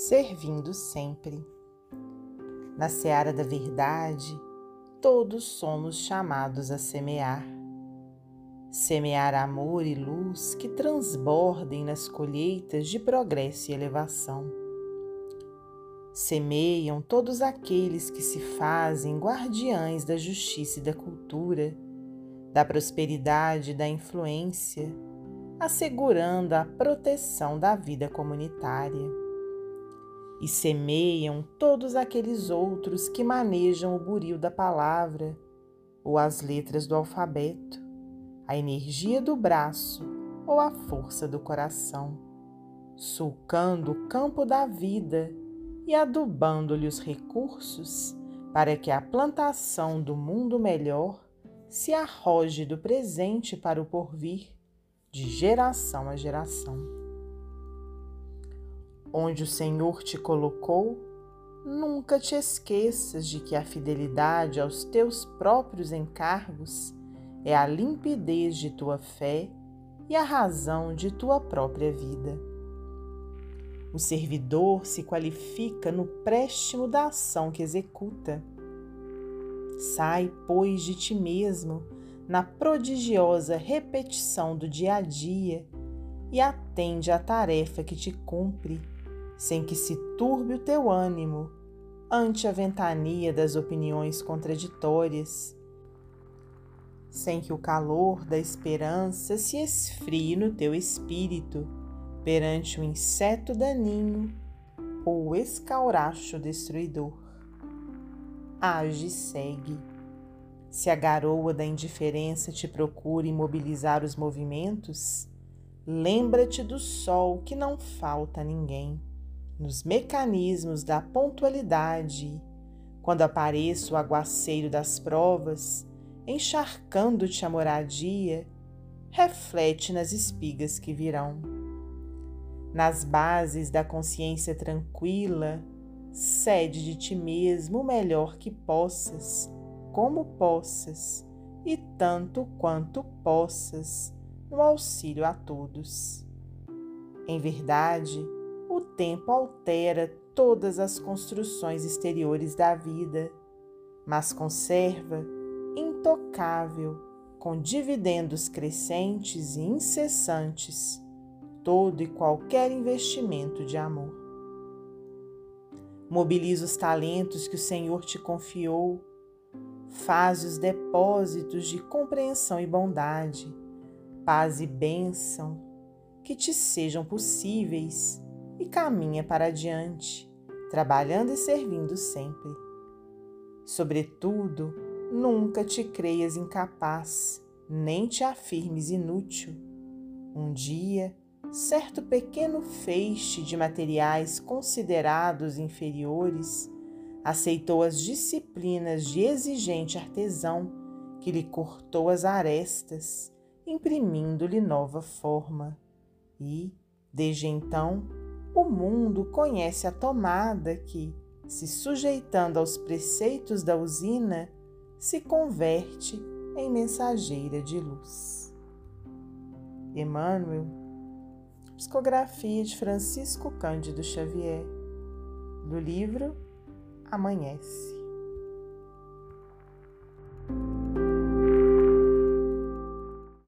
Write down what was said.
servindo sempre. Na seara da verdade, todos somos chamados a semear. Semear amor e luz que transbordem nas colheitas de progresso e elevação. Semeiam todos aqueles que se fazem guardiães da justiça e da cultura, da prosperidade e da influência, assegurando a proteção da vida comunitária e semeiam todos aqueles outros que manejam o buril da palavra ou as letras do alfabeto, a energia do braço ou a força do coração, sulcando o campo da vida e adubando-lhe os recursos para que a plantação do mundo melhor se arroje do presente para o porvir, de geração a geração onde o Senhor te colocou, nunca te esqueças de que a fidelidade aos teus próprios encargos é a limpidez de tua fé e a razão de tua própria vida. O servidor se qualifica no préstimo da ação que executa. Sai, pois, de ti mesmo na prodigiosa repetição do dia a dia e atende à tarefa que te cumpre sem que se turbe o teu ânimo ante a ventania das opiniões contraditórias, sem que o calor da esperança se esfrie no teu espírito perante o inseto daninho ou o escauracho destruidor. Age e segue. Se a garoa da indiferença te procura imobilizar os movimentos, lembra-te do sol que não falta a ninguém nos mecanismos da pontualidade, quando apareça o aguaceiro das provas, encharcando-te a moradia, reflete nas espigas que virão. Nas bases da consciência tranquila, cede de ti mesmo o melhor que possas, como possas, e tanto quanto possas, no auxílio a todos. Em verdade, tempo altera todas as construções exteriores da vida, mas conserva intocável, com dividendos crescentes e incessantes, todo e qualquer investimento de amor. Mobiliza os talentos que o Senhor te confiou, faz os depósitos de compreensão e bondade, paz e bênção que te sejam possíveis e caminha para adiante, trabalhando e servindo sempre. Sobretudo, nunca te creias incapaz, nem te afirmes inútil. Um dia, certo pequeno feixe de materiais considerados inferiores aceitou as disciplinas de exigente artesão que lhe cortou as arestas, imprimindo-lhe nova forma. E, desde então, o mundo conhece a tomada que, se sujeitando aos preceitos da usina, se converte em mensageira de luz. Emmanuel, psicografia de Francisco Cândido Xavier, do livro Amanhece.